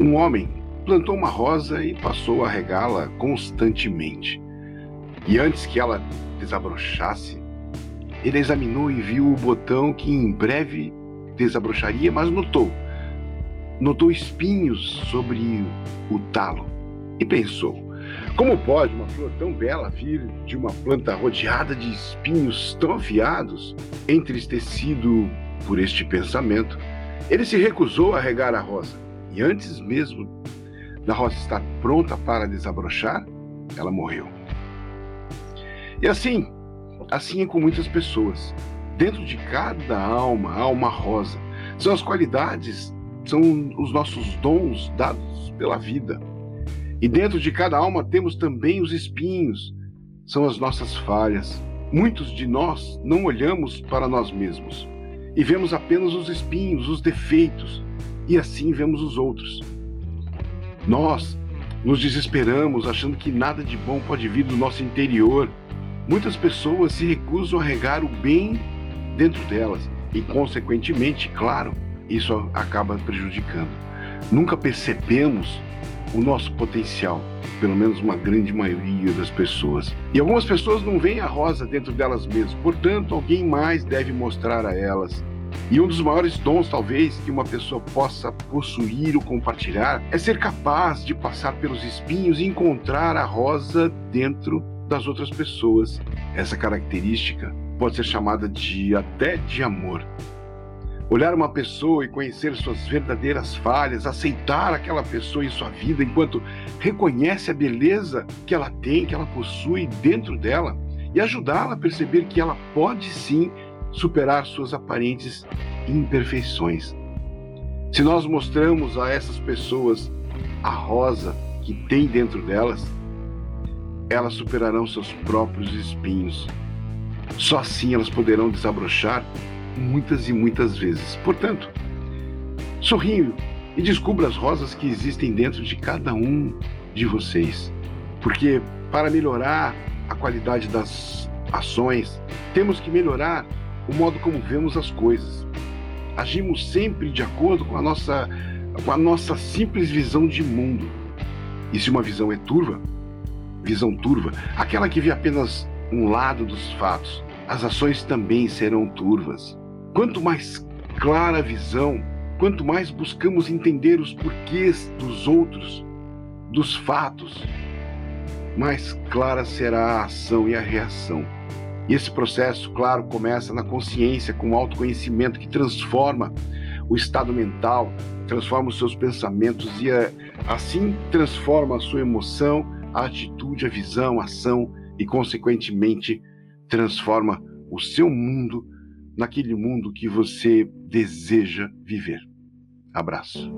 Um homem plantou uma rosa e passou a regá-la constantemente. E antes que ela desabrochasse, ele examinou e viu o botão que em breve desabrocharia, mas notou. Notou espinhos sobre o talo e pensou: como pode uma flor tão bela vir de uma planta rodeada de espinhos tão afiados? Entristecido por este pensamento, ele se recusou a regar a rosa e antes mesmo da rosa estar pronta para desabrochar, ela morreu. E assim, assim é com muitas pessoas. Dentro de cada alma há uma rosa. São as qualidades, são os nossos dons dados pela vida. E dentro de cada alma temos também os espinhos, são as nossas falhas. Muitos de nós não olhamos para nós mesmos e vemos apenas os espinhos, os defeitos, e assim vemos os outros. Nós nos desesperamos achando que nada de bom pode vir do nosso interior. Muitas pessoas se recusam a regar o bem dentro delas e, consequentemente, claro, isso acaba prejudicando. Nunca percebemos o nosso potencial, pelo menos uma grande maioria das pessoas. E algumas pessoas não veem a rosa dentro delas mesmas, portanto, alguém mais deve mostrar a elas e um dos maiores dons, talvez, que uma pessoa possa possuir ou compartilhar é ser capaz de passar pelos espinhos e encontrar a rosa dentro das outras pessoas. Essa característica pode ser chamada de até de amor. Olhar uma pessoa e conhecer suas verdadeiras falhas, aceitar aquela pessoa em sua vida enquanto reconhece a beleza que ela tem, que ela possui dentro dela e ajudá-la a perceber que ela pode sim superar suas aparentes imperfeições. Se nós mostramos a essas pessoas a rosa que tem dentro delas, elas superarão seus próprios espinhos. Só assim elas poderão desabrochar muitas e muitas vezes. Portanto, sorrindo e descubra as rosas que existem dentro de cada um de vocês. Porque para melhorar a qualidade das ações, temos que melhorar o modo como vemos as coisas. Agimos sempre de acordo com a nossa, com a nossa simples visão de mundo. E se uma visão é turva, visão turva, aquela que vê apenas um lado dos fatos, as ações também serão turvas. Quanto mais clara a visão, quanto mais buscamos entender os porquês dos outros, dos fatos, mais clara será a ação e a reação. E esse processo, claro, começa na consciência, com o autoconhecimento que transforma o estado mental, transforma os seus pensamentos e eh, assim transforma a sua emoção, a atitude, a visão, a ação e, consequentemente, transforma o seu mundo naquele mundo que você deseja viver. Abraço.